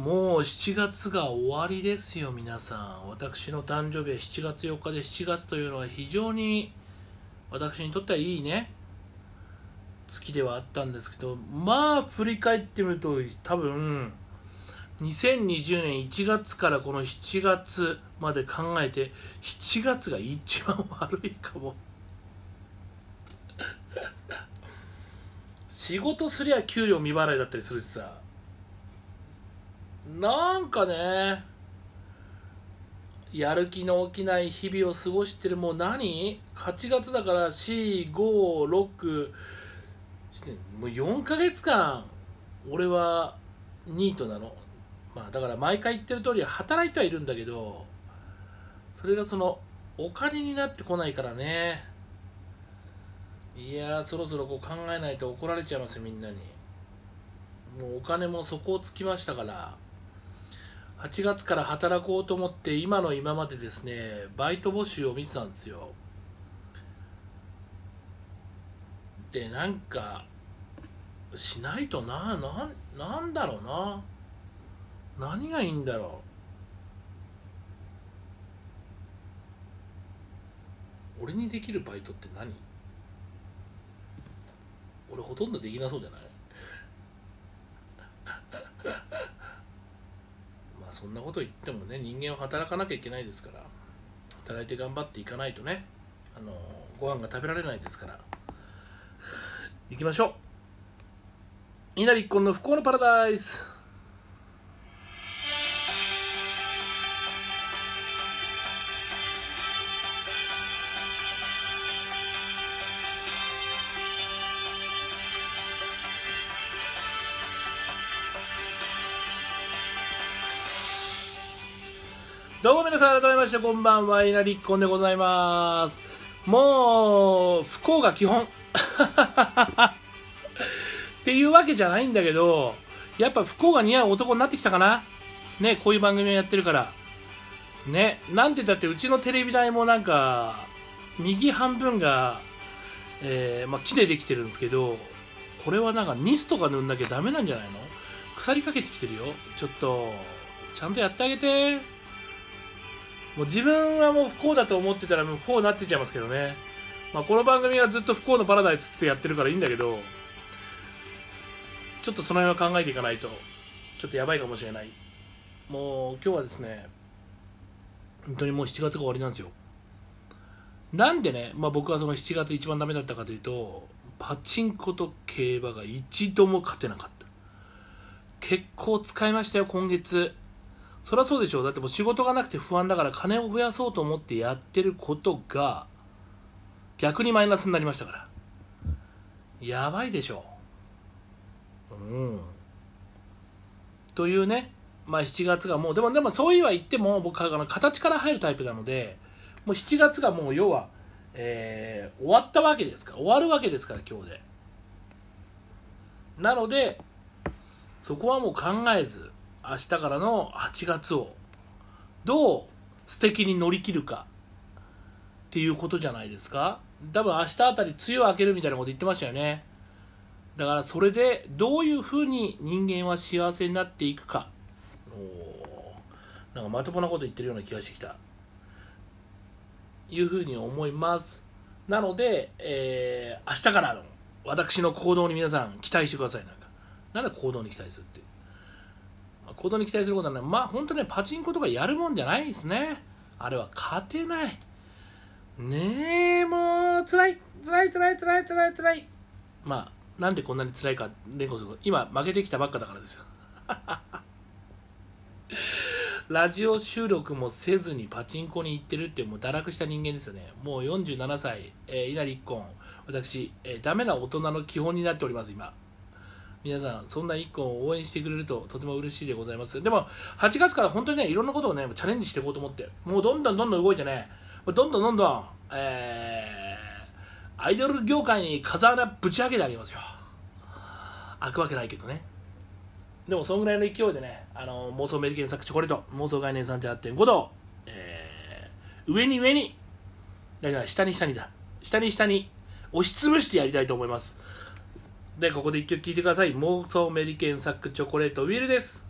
もう7月が終わりですよ皆さん。私の誕生日は7月4日で7月というのは非常に私にとってはいいね。月ではあったんですけどまあ振り返ってみると多分2020年1月からこの7月まで考えて7月が一番悪いかも。仕事すりゃ給料未払いだったりするしさ。なんかねやる気の起きない日々を過ごしてるもう何 ?8 月だから4、5、6してもう4ヶ月間俺はニートなの。まあだから毎回言ってる通り働いてはいるんだけどそれがそのお金になってこないからね。いやそろそろこう考えないと怒られちゃいますよみんなに。もうお金も底をつきましたから。8月から働こうと思って今の今までですねバイト募集を見てたんですよ。でなんかしないとなななんだろうな。何がいいんだろう。俺にできるバイトって何？俺ほとんどできなそうじゃないまあそんなこと言ってもね人間は働かなきゃいけないですから働いて頑張っていかないとねあのご飯が食べられないですから行きましょう。稲荷一婚の不幸のパラダイス。どうも皆さん改めましてこんばんは稲荷一婚でございます。もう不幸が基本。っていうわけじゃないんだけどやっぱ不幸が似合う男になってきたかな？ねこういう番組をやってるから。ねなんて言ったってうちのテレビ台もなんか右半分が、えーまあ、木でできてるんですけどこれはなんかニスとか塗んなきゃダメなんじゃないの？腐りかけてきてるよ。ちょっとちゃんとやってあげて。もう自分はもう不幸だと思ってたらもう不幸になってちゃいますけどね。まあ、この番組はずっと不幸のパラダイスってやってるからいいんだけど、ちょっとその辺は考えていかないと、ちょっとやばいかもしれない。もう今日はですね、本当にもう7月が終わりなんですよ。なんでね、まあ、僕はその7月一番ダメだったかというと、パチンコと競馬が一度も勝てなかった。結構使いましたよ、今月。そりゃそうでしょう。だってもう仕事がなくて不安だから金を増やそうと思ってやってることが逆にマイナスになりましたから。やばいでしょう。ん。というね。まあ7月がもうでもでもそういは言っても僕は形から入るタイプなのでもう7月がもう要は、えー、終わったわけですから終わるわけですから今日で。なのでそこはもう考えず明日からの8月をどう素敵に乗り切るかっていうことじゃないですか。多分明日あたり梅雨明けるみたいなこと言ってましたよね。だからそれでどういうふうに人間は幸せになっていくか。おなんかまともなこと言ってるような気がしてきた。いうふうに思います。なので、えー、明日からの私の行動に皆さん期待してください。なんか。なんで行動に期待するって。行動に期待することはね、まあ本当ね、パチンコとかやるもんじゃないですね。あれは勝てない。ねえ、もう、辛い、辛い、辛い、辛い、辛い、辛い。まあ、なんでこんなに辛いか、連呼する今、負けてきたばっかだからですよ。ラジオ収録もせずにパチンコに行ってるってもう堕落した人間ですよね。もう47歳、えー、稲荷一婚。私、えー、ダメな大人の基本になっております、今。皆さん、そんな一個を応援してくれるととても嬉しいでございます。でも、8月から本当にね、いろんなことをね、チャレンジしていこうと思って、もうどんどんどんどん動いてね、どんどんどんどん、えー、アイドル業界に風穴ぶち上げてあげますよ。開くわけないけどね。でも、そんぐらいの勢いでね、あの、妄想メリケン作チョコレート、妄想概念38.5度、えー、上に上に、だから下に下にだ、下に下に押しつぶしてやりたいと思います。で、ここで一曲聴いてください。妄想メリケンサックチョコレートウィルです。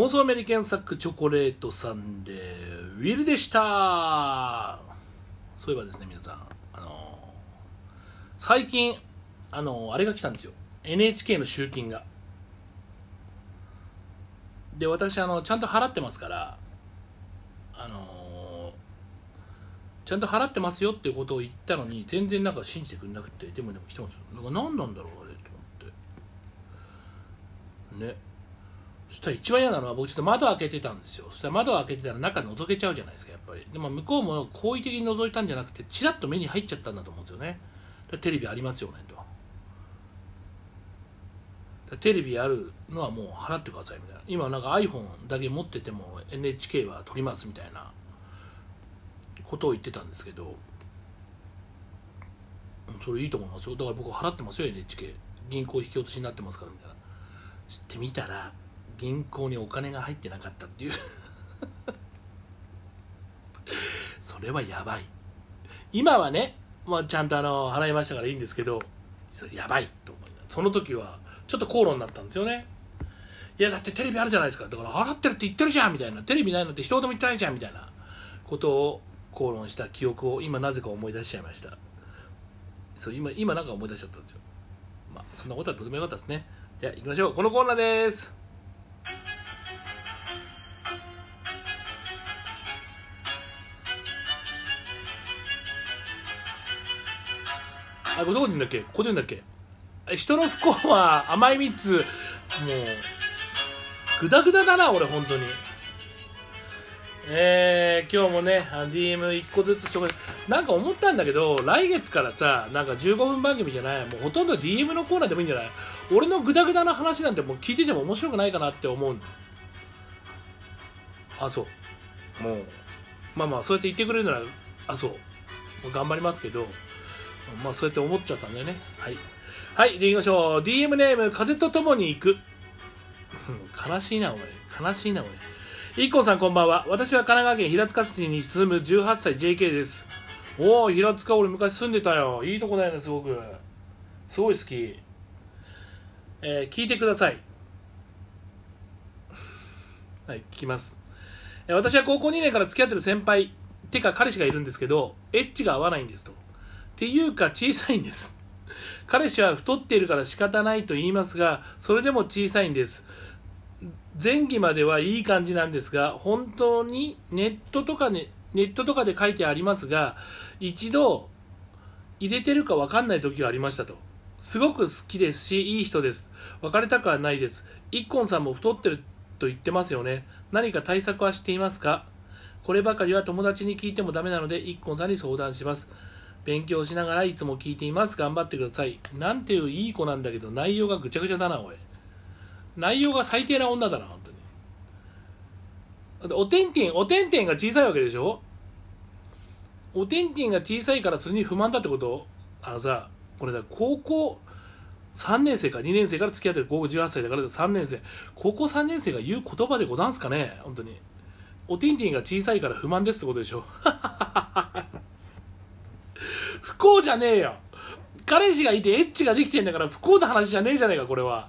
妄想アメリカンサックチョコレートさんでウィルでした。そういえばですね皆さんあの最近あのあれが来たんですよ。NHK の集金が。で私あのちゃんと払ってますからあのちゃんと払ってますよっていうことを言ったのに全然なんか信じてくれなくてでもでも来てますよ。なんか何なんだろうあれと思って。ね。そしたら一番嫌なのは僕ちょっと窓開けてたんですよ。そしたら窓開けてたら中覗けちゃうじゃないですかやっぱり。でも向こうも好意的に覗いたんじゃなくてチラッと目に入っちゃったんだと思うんですよね。テレビありますよねと。テレビあるのはもう払ってくださいみたいな。今なんか iPhone だけ持ってても NHK は撮りますみたいな。ことを言ってたんですけど。それいいと思いますよ。だから僕払ってますよ NHK 銀行引き落としになってますからみたいな。知ってみたら銀行にお金が入ってなかったっていう。それはやばい。今はね、まあ、ちゃんとあの払いましたからいいんですけどそれやばいと思いその時はちょっと口論になったんですよね。いやだってテレビあるじゃないですか。だから払ってるって言ってるじゃんみたいな。テレビないのって一言も言ってないじゃんみたいな。ことを口論した記憶を今なぜか思い出しちゃいました。そう今今なんか思い出しちゃったんですよ。まあそんなことはとてもよかったですね。じゃあ行きましょう。このコーナーです。あ、これどこで言うんだっけ？ここで言うんだっけ？人の不幸は甘い蜜。もうグダグダだな俺本当に。えー、今日もね DM1 個ずつ紹介。なんか思ったんだけど来月からさなんか15分番組じゃない？もうほとんど DM のコーナーでもいいんじゃない？俺のグダグダな話なんてもう聞いてても面白くないかなって思う。あそう。もう。まあまあそうやって言ってくれるならあそう。頑張りますけどまあそうやって思っちゃったんだよね。はい。はいでいきましょう。DM ネーム風と共に行く。悲しいな俺悲しいな俺イーコンさんこんばんは。私は神奈川県平塚市に住む18歳 JK です。おお平塚俺昔住んでたよ。いいとこだよねすごく。すごい好き。えー、聞いてください。はい聞きます。私は高校2年から付き合ってる先輩てか彼氏がいるんですけどエッチが合わないんですと。ていうか小さいんです。彼氏は太っているから仕方ないと言いますがそれでも小さいんです。前期まではいい感じなんですが本当にネットとか、ね、ネットとかで書いてありますが一度入れてるか分かんない時がありましたと。すごく好きですしいい人です。別れたくはないです。一ンさんも太ってると言ってますよね。何か対策はしていますか？こればかりは友達に聞いてもダメなので一ンさんに相談します。勉強しながらいつも聞いています。頑張ってください。なんていういい子なんだけど内容がぐちゃぐちゃだなおい。内容が最低な女だな本当に。おてんてんおてんてんが小さいわけでしょ？おてんてんが小さいからそれに不満だってこと？あのさこれだ高校3年生か2年生から付き合ってる高校18歳だから3年生。高校3年生が言う言葉でござんすかね？本当に。おてんてんが小さいから不満ですってことでしょ？幸じゃねえよ。彼氏がいてエッチができてんだから不幸な話じゃねえじゃねえかこれは。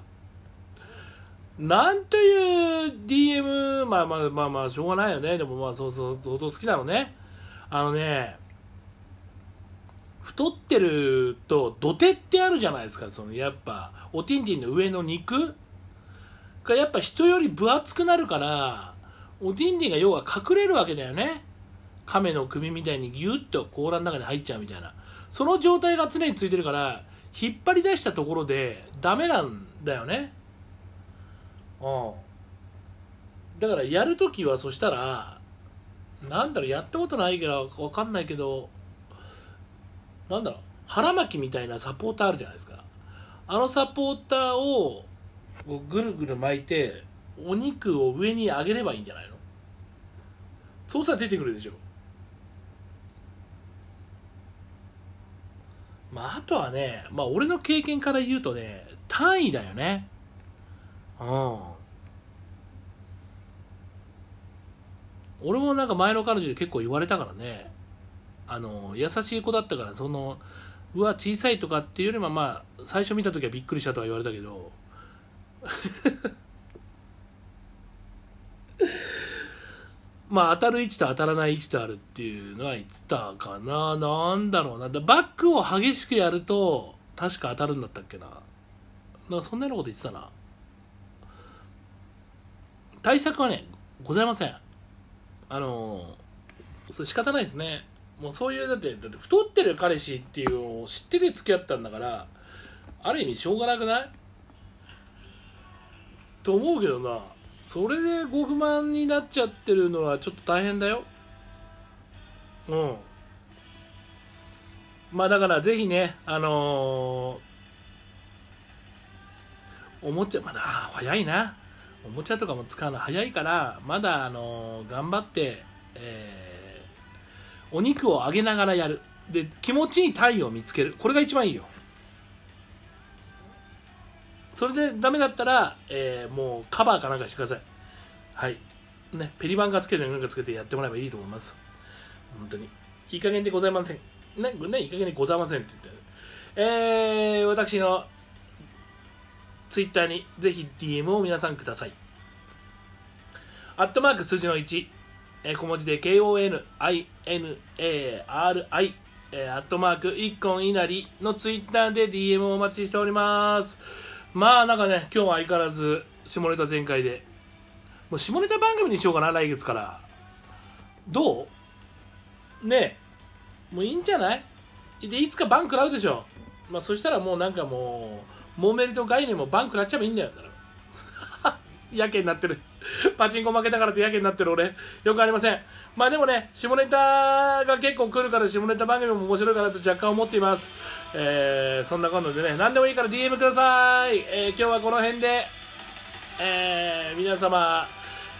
なんていう DM まあまあまあまあしょうがないよね。でもまあそうそう相当好きなのね。あのね太ってると土手ってあるじゃないですかそのやっぱおティンティンの上の肉。がやっぱ人より分厚くなるからおティンティンが要は隠れるわけだよね。亀の首みたいにギュッと甲羅の中に入っちゃうみたいな。その状態が常についてるから引っ張り出したところでダメなんだよね。うん。だからやるときはそしたらなんだろうやったことないから分かんないけどなんだろう腹巻きみたいなサポーターあるじゃないですか。あのサポーターをぐるぐる巻いてお肉を上に上げればいいんじゃないの？そうしたら出てくるでしょ。まあ、あとはね、まあ、俺の経験から言うとね、単位だよね。うん。俺もなんか前の彼女で結構言われたからね。あの、優しい子だったから、その、うわ、小さいとかっていうよりも、まあ、最初見た時はびっくりしたとは言われたけど、まあ当たる位置と当たらない位置とあるっていうのは言ってたかな。なんだろうな。だバックを激しくやると、確か当たるんだったっけな。なんかそんなようなこと言ってたな。対策はね、ございません。あの、それ仕方ないですね。もうそういう、だって、だって太ってる彼氏っていうのを知ってて付き合ったんだから、ある意味しょうがなくない？と思うけどな。それでご不満になっちゃってるのはちょっと大変だよ。うん。まあだからぜひね、あのーおもちゃ、まだあ早いな。おもちゃとかも使うの早いから、まだあのー頑張って、えーお肉を揚げながらやる。で、気持ちいい鯛を見つける。これが一番いいよ。それでダメだったら、えーもうカバーかなんかしてください。はい。ね、ペリバンカつけてなんかつけてやってもらえばいいと思います。本当に。いい加減でございません。ね、ねいい加減でございませんって言って。えー、私のツイッターにぜひ DM を皆さんください。アットマーク数字の1、えー小文字で KONINARI、えー、アットマーク一本稲荷のツイッターで DM をお待ちしております。まあなんかね、今日は相変わらず下ネタ全開で、もう下ネタ番組にしようかな、来月から。どう？ねえ、もういいんじゃない？で、いつかバン食らうでしょ。まあそしたらもうなんかもう、モーメリと概念もバン食らっちゃえばいいんだよ。やけになってる。パチンコ負けたからってやけになってる俺。よくありません。まあでもね、下ネタが結構来るから下ネタ番組も面白いかなと若干思っています。えー、そんな今度でね、何でもいいから DM ください。えー、今日はこの辺で、えー、皆様、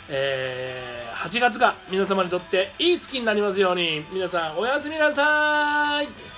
えー、8月が皆様にとっていい月になりますように、皆さんおやすみなさい。